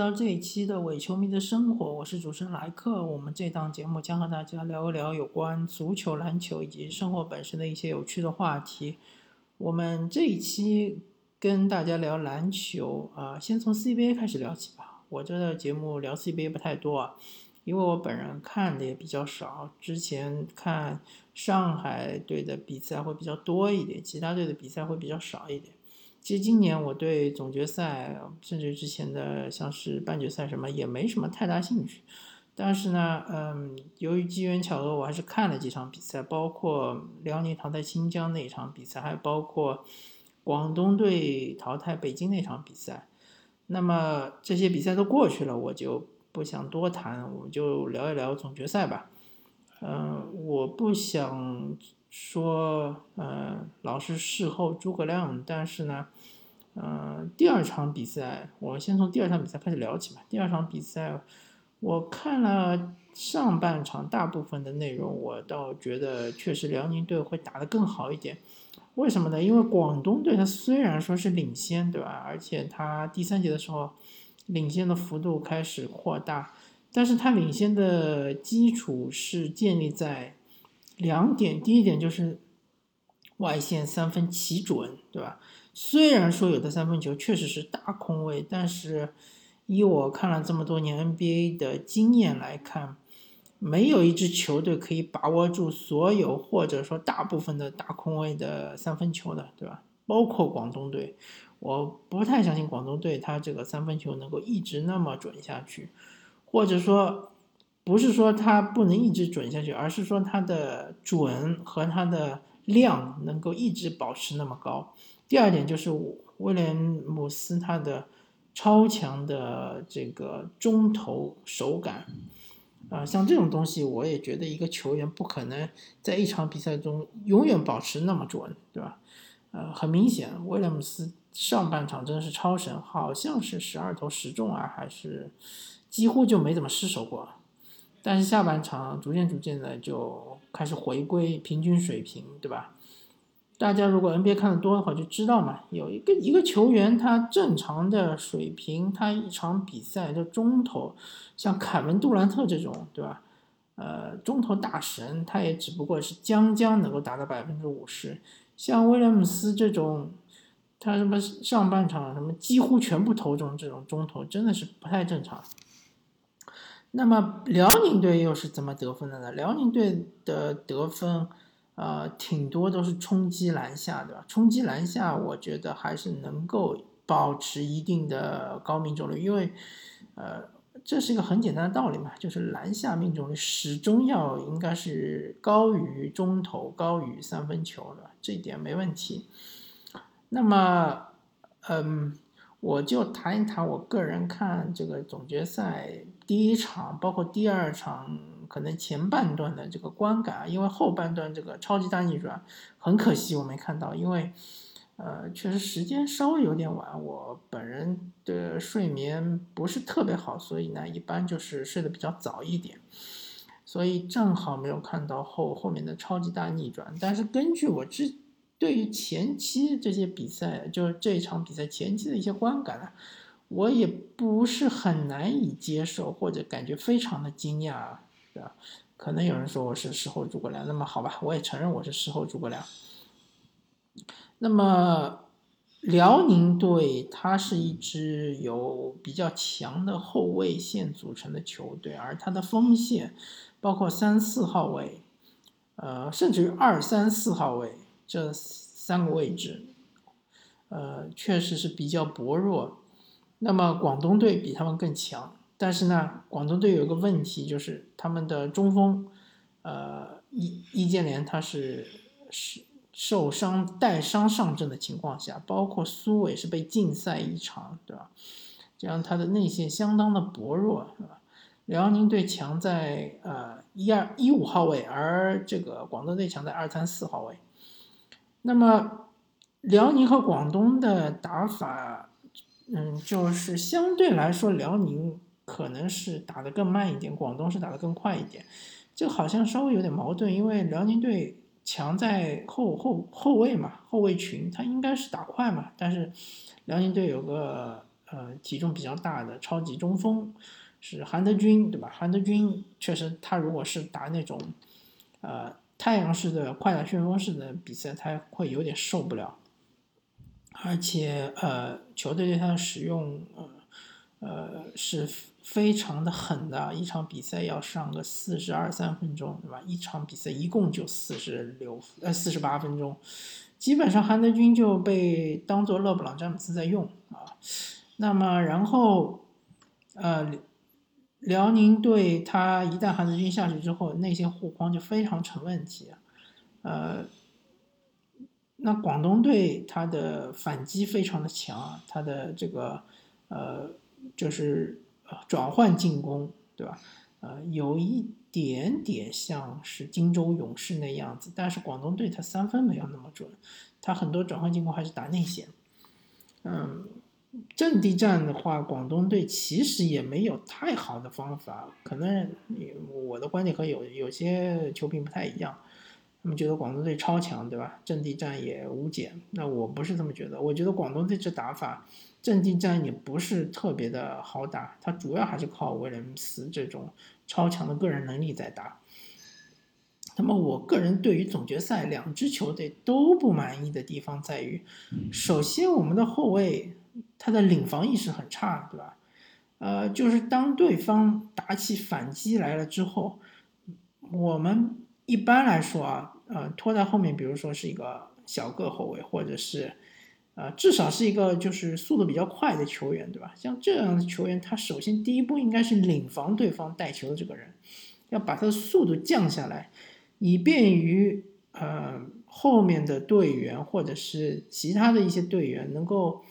到这一期的伪球迷的生活，我是主持人莱克。我们这档节目将和大家聊一聊有关足球、篮球以及生活本身的一些有趣的话题。我们这一期跟大家聊篮球啊，先从 CBA 开始聊起吧。我这个节目聊 CBA 不太多啊，因为我本人看的也比较少。之前看上海队的比赛会比较多一点，其他队的比赛会比较少一点。其实今年我对总决赛，甚至之前的像是半决赛什么也没什么太大兴趣。但是呢，嗯，由于机缘巧合，我还是看了几场比赛，包括辽宁淘汰新疆那一场比赛，还包括广东队淘汰北京那场比赛。那么这些比赛都过去了，我就不想多谈，我们就聊一聊总决赛吧。嗯，我不想。说，呃，老是事后诸葛亮，但是呢，呃，第二场比赛，我先从第二场比赛开始聊起吧。第二场比赛，我看了上半场大部分的内容，我倒觉得确实辽宁队会打得更好一点。为什么呢？因为广东队他虽然说是领先，对吧？而且他第三节的时候领先的幅度开始扩大，但是他领先的基础是建立在。两点，第一点就是外线三分奇准，对吧？虽然说有的三分球确实是大空位，但是以我看了这么多年 NBA 的经验来看，没有一支球队可以把握住所有或者说大部分的大空位的三分球的，对吧？包括广东队，我不太相信广东队他这个三分球能够一直那么准下去，或者说。不是说它不能一直准下去，而是说它的准和它的量能够一直保持那么高。第二点就是威廉姆斯他的超强的这个中投手感，啊，像这种东西，我也觉得一个球员不可能在一场比赛中永远保持那么准，对吧？呃，很明显，威廉姆斯上半场真的是超神，好像是十二投十中啊，还是几乎就没怎么失手过。但是下半场逐渐逐渐的就开始回归平均水平，对吧？大家如果 NBA 看的多的话，就知道嘛，有一个一个球员他正常的水平，他一场比赛的中投，像凯文杜兰特这种，对吧？呃，中投大神，他也只不过是将将能够达到百分之五十。像威廉姆斯这种，他什么上半场什么几乎全部投中这种中投，真的是不太正常。那么辽宁队又是怎么得分的呢？辽宁队的得分，呃，挺多都是冲击篮下，对吧？冲击篮下，我觉得还是能够保持一定的高命中率，因为，呃，这是一个很简单的道理嘛，就是篮下命中率始终要应该是高于中投、高于三分球的，这一点没问题。那么，嗯。我就谈一谈我个人看这个总决赛第一场，包括第二场可能前半段的这个观感，因为后半段这个超级大逆转很可惜我没看到，因为呃确实时间稍微有点晚，我本人的睡眠不是特别好，所以呢一般就是睡得比较早一点，所以正好没有看到后后面的超级大逆转，但是根据我之。对于前期这些比赛，就是这一场比赛前期的一些观感呢，我也不是很难以接受，或者感觉非常的惊讶，对吧？可能有人说我是事后诸葛亮，那么好吧，我也承认我是事后诸葛亮。那么辽宁队它是一支由比较强的后卫线组成的球队，而它的锋线包括三四号位，呃，甚至于二三四号位。这三个位置，呃，确实是比较薄弱。那么广东队比他们更强，但是呢，广东队有个问题，就是他们的中锋，呃，易易建联他是是受伤带伤上阵的情况下，包括苏伟是被禁赛一场，对吧？这样他的内线相当的薄弱，是吧？辽宁队强在呃一二一五号位，而这个广东队强在二三四号位。那么，辽宁和广东的打法，嗯，就是相对来说，辽宁可能是打得更慢一点，广东是打得更快一点。就好像稍微有点矛盾，因为辽宁队强在后后后卫嘛，后卫群他应该是打快嘛，但是辽宁队有个呃体重比较大的超级中锋是韩德君，对吧？韩德君确实，他如果是打那种呃太阳式的快打旋风式的比赛，他会有点受不了，而且呃球队对他的使用呃呃是非常的狠的，一场比赛要上个四十二三分钟，对吧？一场比赛一共就四十六呃四十八分钟。基本上韩德君就被当做勒布朗詹姆斯在用啊，那么然后，呃，辽宁队他一旦韩德君下去之后，内线护框就非常成问题，呃，那广东队他的反击非常的强，他的这个呃就是转换进攻，对吧？呃，有一点点像是荆州勇士那样子，但是广东队他三分没有那么准，他很多转换进攻还是打内线。嗯，阵地战的话，广东队其实也没有太好的方法，可能我的观点和有有些球评不太一样，他们觉得广东队超强，对吧？阵地战也无解，那我不是这么觉得，我觉得广东队这打法。阵地战也不是特别的好打，他主要还是靠威廉姆斯这种超强的个人能力在打。那么，我个人对于总决赛两支球队都不满意的地方在于，首先我们的后卫他的领防意识很差，对吧？呃，就是当对方打起反击来了之后，我们一般来说啊，呃，拖在后面，比如说是一个小个后卫，或者是。呃，至少是一个就是速度比较快的球员，对吧？像这样的球员，他首先第一步应该是领防对方带球的这个人，要把他的速度降下来，以便于呃后面的队员或者是其他的一些队员能够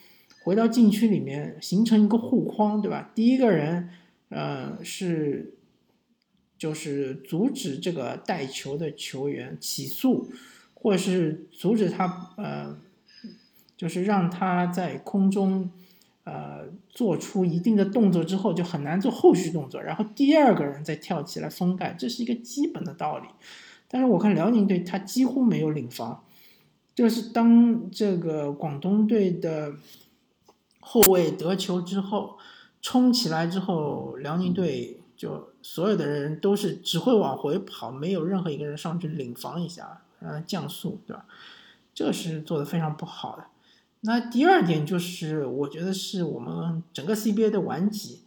回到禁区里面形成一个护框，对吧？第一个人呃是就是阻止这个带球的球员起诉，或者是阻止他呃。就是让他在空中，呃，做出一定的动作之后，就很难做后续动作，然后第二个人再跳起来封盖，这是一个基本的道理。但是我看辽宁队他几乎没有领防，就是当这个广东队的后卫得球之后，冲起来之后，辽宁队就所有的人都是只会往回跑，没有任何一个人上去领防一下，呃，降速，对吧？这是做的非常不好的。那第二点就是，我觉得是我们整个 CBA 的顽疾，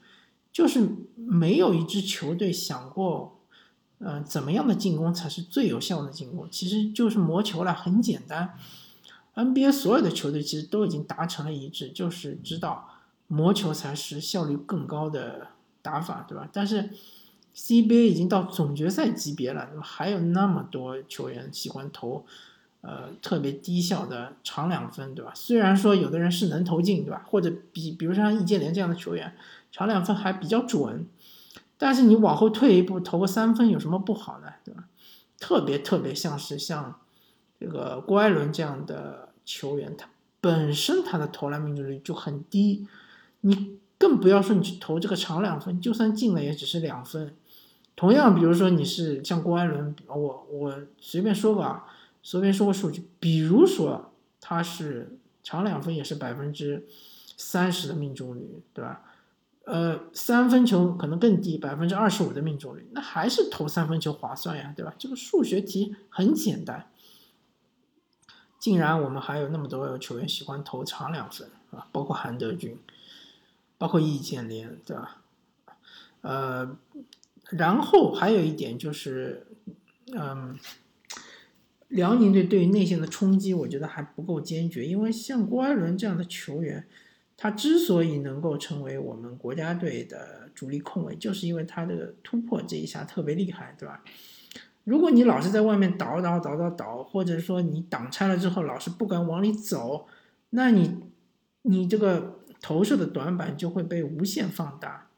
就是没有一支球队想过，嗯，怎么样的进攻才是最有效的进攻？其实就是磨球了，很简单。NBA 所有的球队其实都已经达成了一致，就是知道磨球才是效率更高的打法，对吧？但是 CBA 已经到总决赛级别了，那么还有那么多球员喜欢投。呃，特别低效的长两分，对吧？虽然说有的人是能投进，对吧？或者比，比如像易建联这样的球员，长两分还比较准，但是你往后退一步投个三分有什么不好呢？对吧？特别特别像是像这个郭艾伦这样的球员，他本身他的投篮命中率就很低，你更不要说你去投这个长两分，就算进了也只是两分。同样，比如说你是像郭艾伦，我我随便说个。随便说个数据，比如说他是长两分也是百分之三十的命中率，对吧？呃，三分球可能更低，百分之二十五的命中率，那还是投三分球划算呀，对吧？这个数学题很简单。竟然我们还有那么多球员喜欢投长两分啊，包括韩德君，包括易建联，对吧？呃，然后还有一点就是，嗯。辽宁队对于内线的冲击，我觉得还不够坚决。因为像郭艾伦这样的球员，他之所以能够成为我们国家队的主力控卫，就是因为他的突破这一下特别厉害，对吧？如果你老是在外面倒倒倒倒倒，或者说你挡拆了之后老是不敢往里走，那你你这个投射的短板就会被无限放大。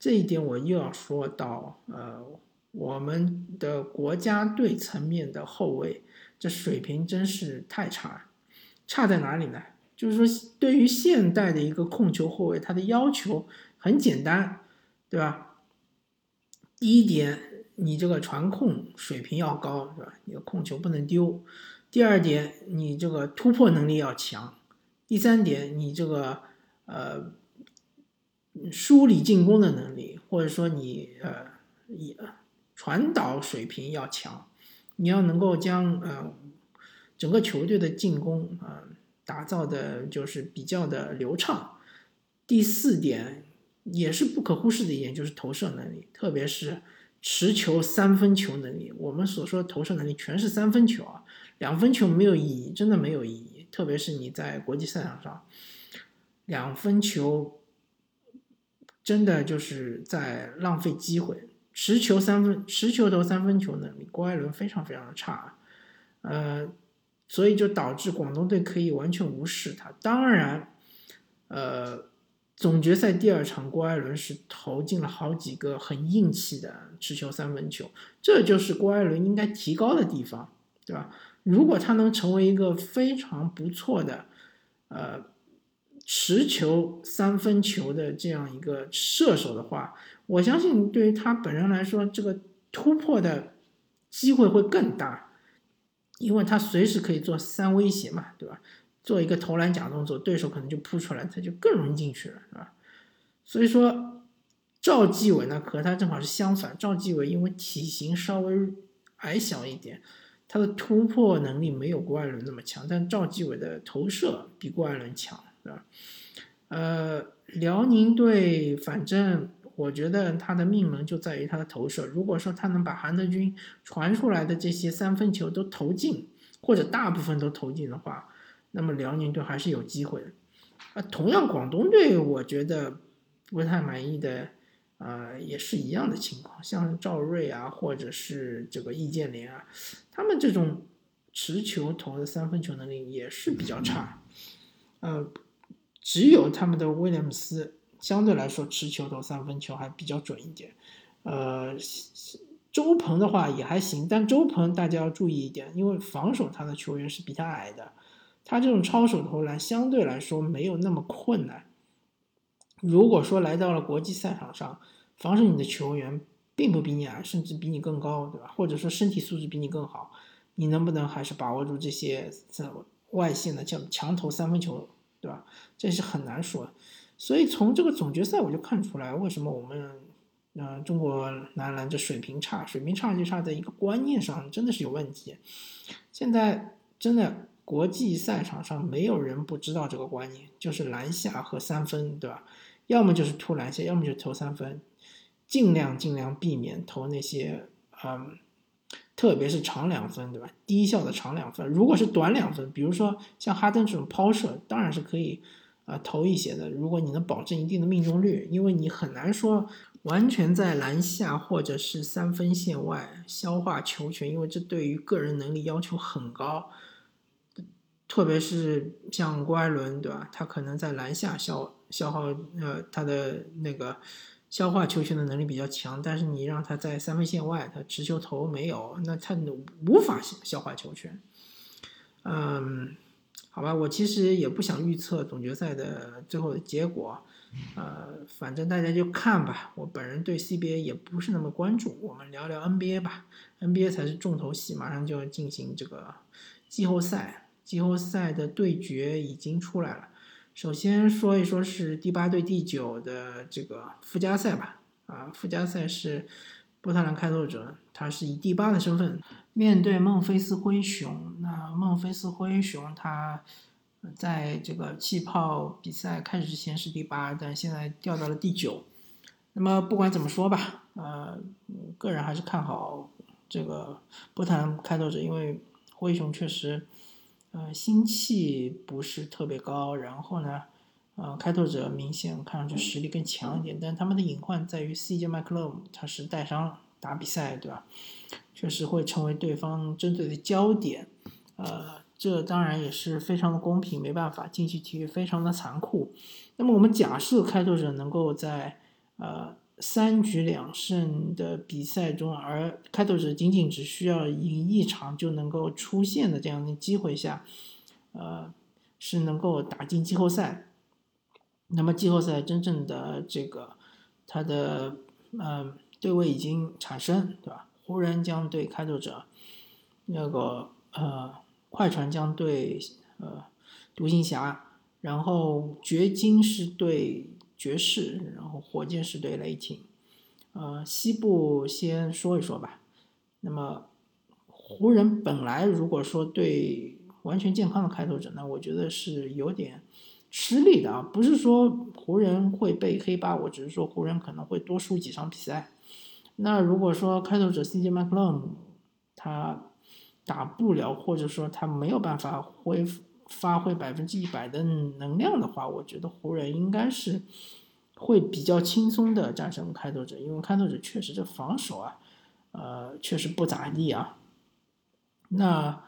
这一点我又要说到，呃，我们的国家队层面的后卫。这水平真是太差，差在哪里呢？就是说，对于现代的一个控球后卫，他的要求很简单，对吧？第一点，你这个传控水平要高，是吧？你的控球不能丢。第二点，你这个突破能力要强。第三点，你这个呃梳理进攻的能力，或者说你呃也传导水平要强，你要能够将呃整个球队的进攻啊打造的就是比较的流畅。第四点也是不可忽视的一点，就是投射能力，特别是持球三分球能力。我们所说的投射能力全是三分球啊，两分球没有意义，真的没有意义。特别是你在国际赛场上，两分球。真的就是在浪费机会，持球三分，持球投三分球能力，郭艾伦非常非常的差，呃，所以就导致广东队可以完全无视他。当然，呃，总决赛第二场，郭艾伦是投进了好几个很硬气的持球三分球，这就是郭艾伦应该提高的地方，对吧？如果他能成为一个非常不错的，呃。持球三分球的这样一个射手的话，我相信对于他本人来说，这个突破的机会会更大，因为他随时可以做三威胁嘛，对吧？做一个投篮假动作，对手可能就扑出来，他就更容易进去了，是吧？所以说，赵继伟呢和他正好是相反，赵继伟因为体型稍微矮小一点，他的突破能力没有郭艾伦那么强，但赵继伟的投射比郭艾伦强。吧？呃，辽宁队，反正我觉得他的命门就在于他的投射。如果说他能把韩德君传出来的这些三分球都投进，或者大部分都投进的话，那么辽宁队还是有机会的。啊，同样广东队，我觉得不太满意的，呃，也是一样的情况，像赵睿啊，或者是这个易建联啊，他们这种持球投的三分球能力也是比较差，呃。只有他们的威廉姆斯相对来说持球投三分球还比较准一点，呃，周鹏的话也还行，但周鹏大家要注意一点，因为防守他的球员是比他矮的，他这种超手投篮相对来说没有那么困难。如果说来到了国际赛场上，防守你的球员并不比你矮，甚至比你更高，对吧？或者说身体素质比你更好，你能不能还是把握住这些在外线的强强投三分球？对吧？这是很难说，所以从这个总决赛我就看出来，为什么我们，呃，中国男篮这水平差，水平差就差在一个观念上，真的是有问题。现在真的国际赛场上没有人不知道这个观念，就是篮下和三分，对吧？要么就是突篮下，要么就投三分，尽量尽量避免投那些，嗯。特别是长两分，对吧？低效的长两分，如果是短两分，比如说像哈登这种抛射，当然是可以啊投一些的。如果你能保证一定的命中率，因为你很难说完全在篮下或者是三分线外消化球权，因为这对于个人能力要求很高。特别是像郭艾伦，对吧？他可能在篮下消消耗呃他的那个。消化球权的能力比较强，但是你让他在三分线外，他持球投没有，那他无法消化球权。嗯，好吧，我其实也不想预测总决赛的最后的结果，呃，反正大家就看吧。我本人对 CBA 也不是那么关注，我们聊聊 NBA 吧，NBA 才是重头戏，马上就要进行这个季后赛，季后赛的对决已经出来了。首先说一说是第八对第九的这个附加赛吧，啊，附加赛是波特兰开拓者，他是以第八的身份面对孟菲斯灰熊。那孟菲斯灰熊他在这个气泡比赛开始之前是第八，但现在掉到了第九。那么不管怎么说吧，呃，个人还是看好这个波特兰开拓者，因为灰熊确实。呃，心气不是特别高，然后呢，呃，开拓者明显看上去实力更强一点，但他们的隐患在于 CJ 麦克勒姆他是带伤打比赛，对吧？确实会成为对方针对的焦点，呃，这当然也是非常的公平，没办法，竞技体育非常的残酷。那么我们假设开拓者能够在呃。三局两胜的比赛中，而开拓者仅仅只需要赢一场就能够出现的这样的机会下，呃，是能够打进季后赛。那么季后赛真正的这个它的呃对位已经产生，对吧？湖人将对开拓者，那个呃快船将对呃独行侠，然后掘金是对爵士，然后火箭是对雷霆。呃，西部先说一说吧。那么湖人本来如果说对完全健康的开拓者，那我觉得是有点吃力的啊。不是说湖人会被黑八，我只是说湖人可能会多输几场比赛。那如果说开拓者 CJ McCollum 他打不了，或者说他没有办法恢复发挥百分之一百的能量的话，我觉得湖人应该是会比较轻松的战胜开拓者，因为开拓者确实这防守啊，呃，确实不咋地啊。那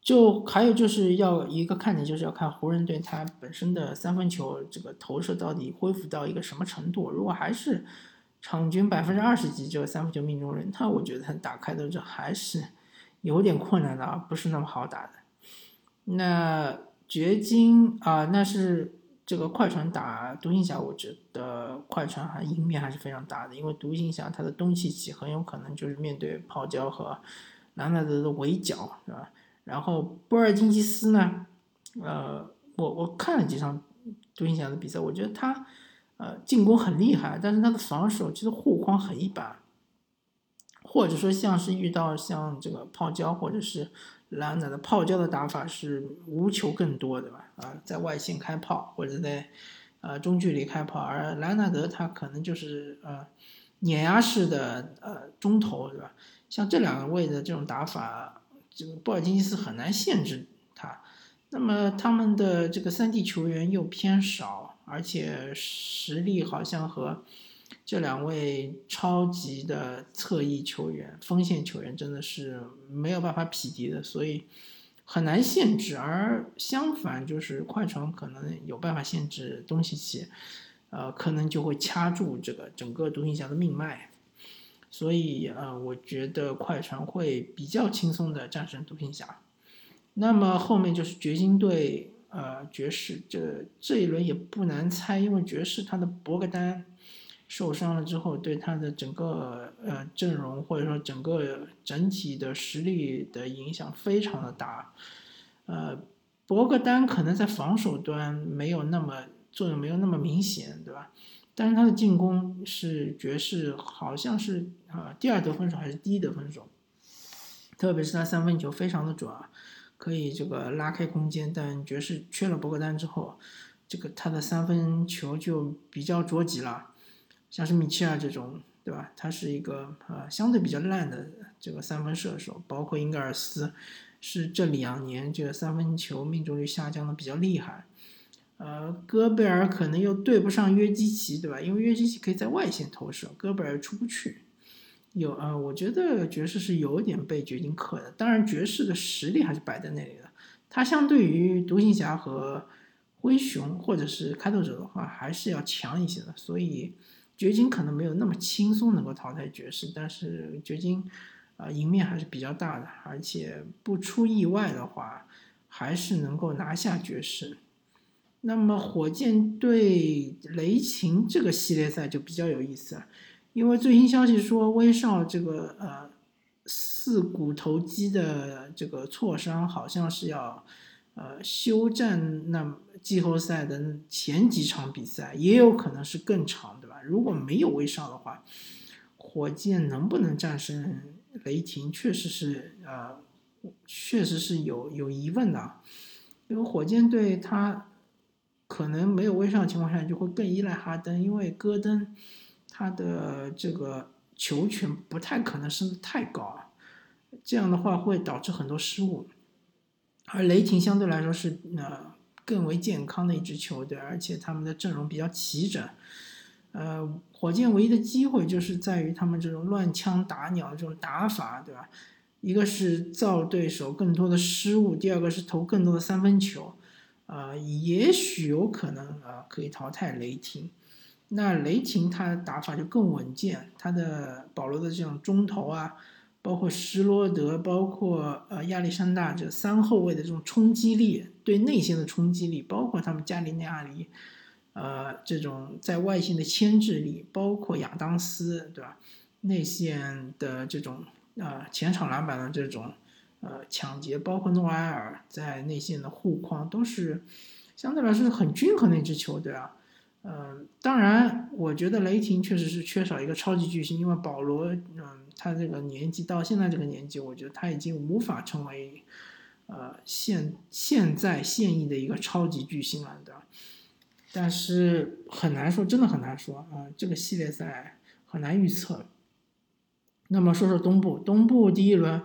就还有就是要一个看点，就是要看湖人队他本身的三分球这个投射到底恢复到一个什么程度，如果还是。场均百分之二十几这个三分球命中率，那我觉得他打开的这还是有点困难的啊，不是那么好打的。那掘金啊，那是这个快船打独行侠，我觉得快船还赢面还是非常大的，因为独行侠他的东契奇很有可能就是面对泡椒和兰纳德的围剿，是吧？然后波尔津吉斯呢，呃，我我看了几场独行侠的比赛，我觉得他。呃，进攻很厉害，但是他的防守其实护框很一般，或者说像是遇到像这个泡椒或者是兰纳的泡椒的打法是无球更多，对吧？啊，在外线开炮或者在呃中距离开炮，而兰纳德他可能就是呃碾压式的呃中投，对吧？像这两个位的这种打法，这个布尔津吉斯很难限制他。那么他们的这个三 D 球员又偏少。而且实力好像和这两位超级的侧翼球员、锋线球员真的是没有办法匹敌的，所以很难限制。而相反，就是快船可能有办法限制东契奇，呃，可能就会掐住这个整个独行侠的命脉。所以，呃，我觉得快船会比较轻松的战胜独行侠。那么后面就是掘金队。呃，爵士这这一轮也不难猜，因为爵士他的博格丹受伤了之后，对他的整个呃阵容或者说整个整体的实力的影响非常的大。呃，博格丹可能在防守端没有那么作用，没有那么明显，对吧？但是他的进攻是爵士好像是啊第二得分手还是第一得分手，特别是他三分球非常的准啊。可以这个拉开空间，但爵士缺了博格丹之后，这个他的三分球就比较着急了。像是米切尔这种，对吧？他是一个呃相对比较烂的这个三分射手，包括英格尔斯，是这两年这个三分球命中率下降的比较厉害。呃，戈贝尔可能又对不上约基奇，对吧？因为约基奇可以在外线投射，戈贝尔出不去。有啊，我觉得爵士是有点被掘金克的。当然，爵士的实力还是摆在那里的。他相对于独行侠和灰熊或者是开拓者的话，还是要强一些的。所以，掘金可能没有那么轻松能够淘汰爵士。但是，掘金啊，赢面还是比较大的。而且不出意外的话，还是能够拿下爵士。那么，火箭对雷霆这个系列赛就比较有意思了。因为最新消息说，威少这个呃四股头肌的这个挫伤，好像是要呃休战那季后赛的前几场比赛，也有可能是更长，对吧？如果没有威少的话，火箭能不能战胜雷霆，确实是呃确实是有有疑问的，因为火箭队他可能没有威少的情况下，就会更依赖哈登，因为戈登。他的这个球权不太可能升得太高啊，这样的话会导致很多失误。而雷霆相对来说是呃更为健康的一支球队，而且他们的阵容比较齐整。呃，火箭唯一的机会就是在于他们这种乱枪打鸟的这种打法，对吧？一个是造对手更多的失误，第二个是投更多的三分球，啊，也许有可能啊可以淘汰雷霆。那雷霆他的打法就更稳健，他的保罗的这种中投啊，包括施罗德，包括呃亚历山大这三后卫的这种冲击力，对内线的冲击力，包括他们加里内亚里，呃这种在外线的牵制力，包括亚当斯，对吧？内线的这种呃前场篮板的这种呃抢劫，包括诺埃尔在内线的护框，都是相对来说是很均衡的一支球队啊。嗯，当然，我觉得雷霆确实是缺少一个超级巨星，因为保罗，嗯，他这个年纪到现在这个年纪，我觉得他已经无法成为，呃，现现在现役的一个超级巨星了，对吧？但是很难说，真的很难说啊，这个系列赛很难预测。那么说说东部，东部第一轮，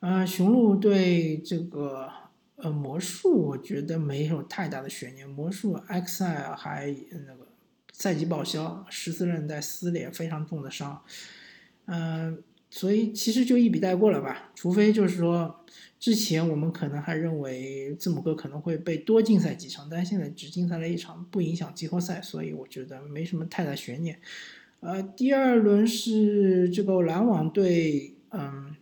呃，雄鹿对这个。呃，魔术我觉得没有太大的悬念。魔术 X 赛还那个赛季报销，十四韧带撕裂，非常重的伤。嗯，所以其实就一笔带过了吧。除非就是说，之前我们可能还认为字母哥可能会被多禁赛几场，但现在只禁赛了一场，不影响季后赛，所以我觉得没什么太大悬念。呃，第二轮是这个篮网队，嗯，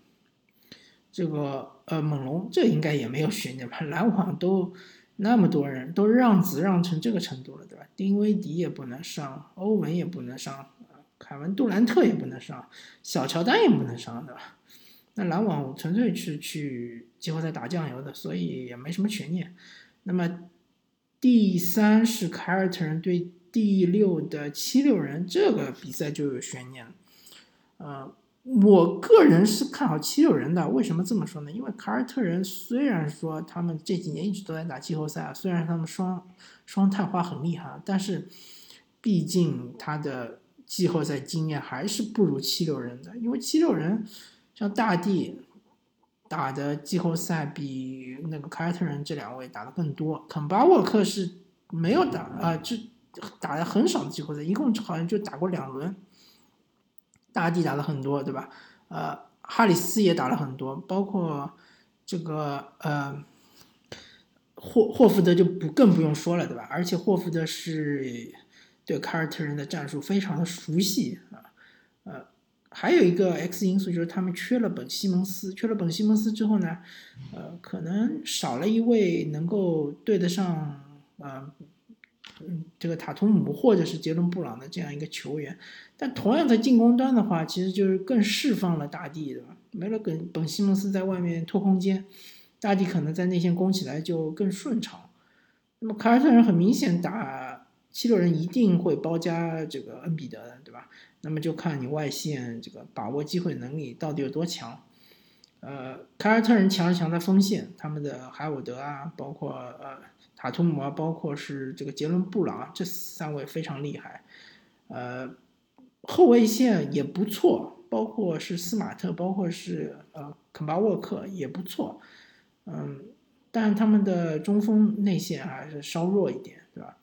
这个。呃，猛龙这应该也没有悬念吧？篮网都那么多人都让子让成这个程度了，对吧？丁威迪也不能上，欧文也不能上，凯文杜兰特也不能上，小乔丹也不能上，对吧？那篮网纯粹是去季后赛打酱油的，所以也没什么悬念。那么第三是凯尔特人对第六的七六人，这个比赛就有悬念了，呃。我个人是看好七六人的，为什么这么说呢？因为凯尔特人虽然说他们这几年一直都在打季后赛，虽然他们双双探花很厉害，但是毕竟他的季后赛经验还是不如七六人的。因为七六人像大帝打的季后赛比那个凯尔特人这两位打的更多，肯巴沃克是没有打啊，就打的很少的季后赛，一共好像就打过两轮。大帝打了很多，对吧？呃，哈里斯也打了很多，包括这个呃霍霍福德就不更不用说了，对吧？而且霍福德是对凯尔特人的战术非常的熟悉啊。呃，还有一个 X 因素就是他们缺了本西蒙斯，缺了本西蒙斯之后呢，呃，可能少了一位能够对得上啊。嗯，这个塔图姆或者是杰伦布朗的这样一个球员，但同样在进攻端的话，其实就是更释放了大地，对吧？没了本本西蒙斯在外面拖空间，大地可能在内线攻起来就更顺畅。那么凯尔特人很明显打七六人一定会包夹这个恩比德的，对吧？那么就看你外线这个把握机会能力到底有多强。呃，凯尔特人强是强在锋线，他们的海伍德啊，包括呃。塔图姆啊，包括是这个杰伦布朗，这三位非常厉害，呃，后卫线也不错，包括是斯马特，包括是呃肯巴沃克也不错，嗯，但他们的中锋内线还是稍弱一点，对吧？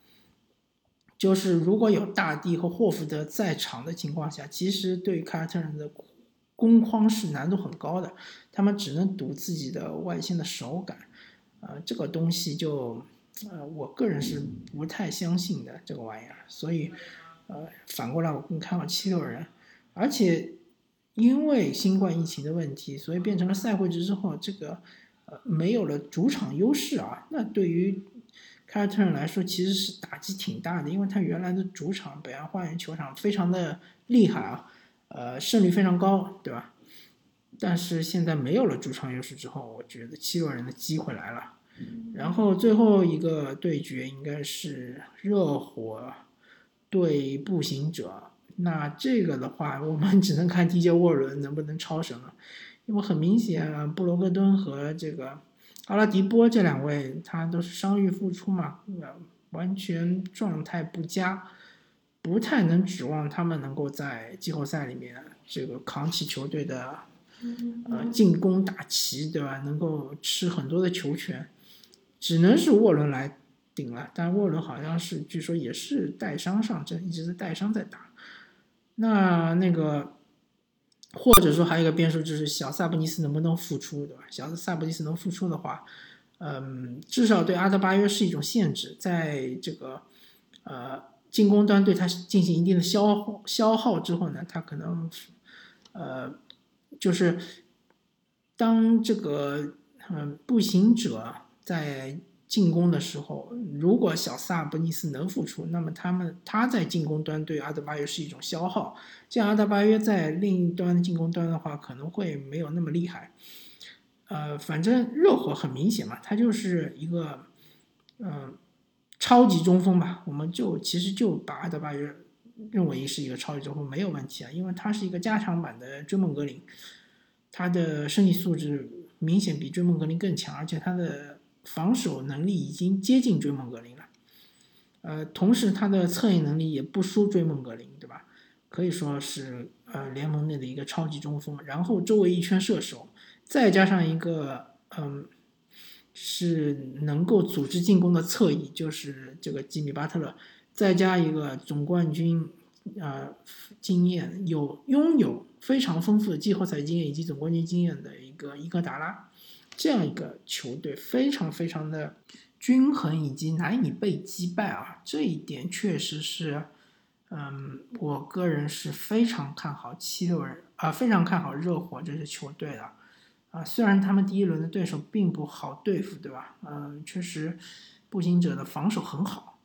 就是如果有大帝和霍福德在场的情况下，其实对凯尔特人的攻框是难度很高的，他们只能赌自己的外线的手感，呃，这个东西就。呃，我个人是不太相信的这个玩意儿，所以，呃，反过来我更看好七六人，而且因为新冠疫情的问题，所以变成了赛会制之后，这个呃没有了主场优势啊，那对于凯尔特人来说其实是打击挺大的，因为他原来的主场北岸花园球场非常的厉害啊，呃，胜率非常高，对吧？但是现在没有了主场优势之后，我觉得七六人的机会来了。然后最后一个对决应该是热火对步行者，那这个的话，我们只能看 DJ 沃伦能不能超神了，因为很明显，布罗格顿和这个阿拉迪波这两位他都是伤愈复出嘛，完全状态不佳，不太能指望他们能够在季后赛里面这个扛起球队的呃进攻大旗，对吧？能够吃很多的球权。只能是沃伦来顶了，但沃伦好像是据说也是带伤上阵，一直是带伤在打。那那个，或者说还有一个变数就是小萨布尼斯能不能复出，对吧？小萨布尼斯能复出的话，嗯，至少对阿德巴约是一种限制，在这个呃进攻端对他进行一定的消耗消耗之后呢，他可能呃就是当这个嗯步行者。在进攻的时候，如果小萨布尼斯能复出，那么他们他在进攻端对阿德巴约是一种消耗，这样阿德巴约在另一端进攻端的话可能会没有那么厉害。呃，反正热火很明显嘛，他就是一个嗯超级中锋吧，我们就其实就把阿德巴约认为是一个超级中锋没有问题啊，因为他是一个加强版的追梦格林，他的身体素质明显比追梦格林更强，而且他的防守能力已经接近追梦格林了。呃，同时他的策应能力也不输追梦格林，对吧？可以说是呃联盟内的一个超级中锋。然后周围一圈射手，再加上一个嗯，是能够组织进攻的侧翼，就是这个吉米巴特勒，再加一个总冠军呃经验，有拥有非常丰富的季后赛经验以及总冠军经验的一个伊戈达拉，这样一个球队非常非常的。均衡以及难以被击败啊，这一点确实是，嗯，我个人是非常看好七六人啊，非常看好热火这支球队的啊。虽然他们第一轮的对手并不好对付，对吧？嗯，确实，步行者的防守很好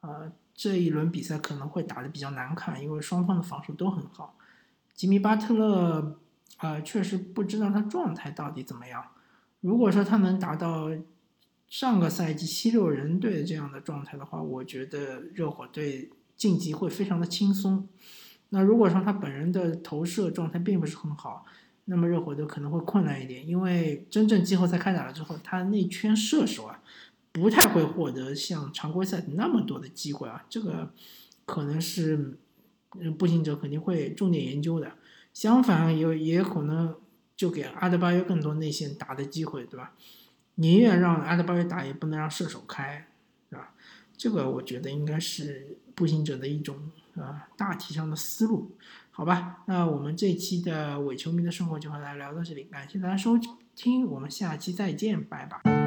啊。这一轮比赛可能会打得比较难看，因为双方的防守都很好。吉米巴特勒啊，确实不知道他状态到底怎么样。如果说他能达到。上个赛季七六人队这样的状态的话，我觉得热火队晋级会非常的轻松。那如果说他本人的投射状态并不是很好，那么热火队可能会困难一点，因为真正季后赛开打了之后，他那圈射手啊，不太会获得像常规赛那么多的机会啊。这个可能是步行者肯定会重点研究的。相反，有也可能就给阿德巴约更多内线打的机会，对吧？宁愿让阿德巴约打，也不能让射手开，对吧？这个我觉得应该是步行者的一种啊大体上的思路，好吧？那我们这期的伪球迷的生活就和大家聊到这里，感谢大家收听，我们下期再见，拜拜。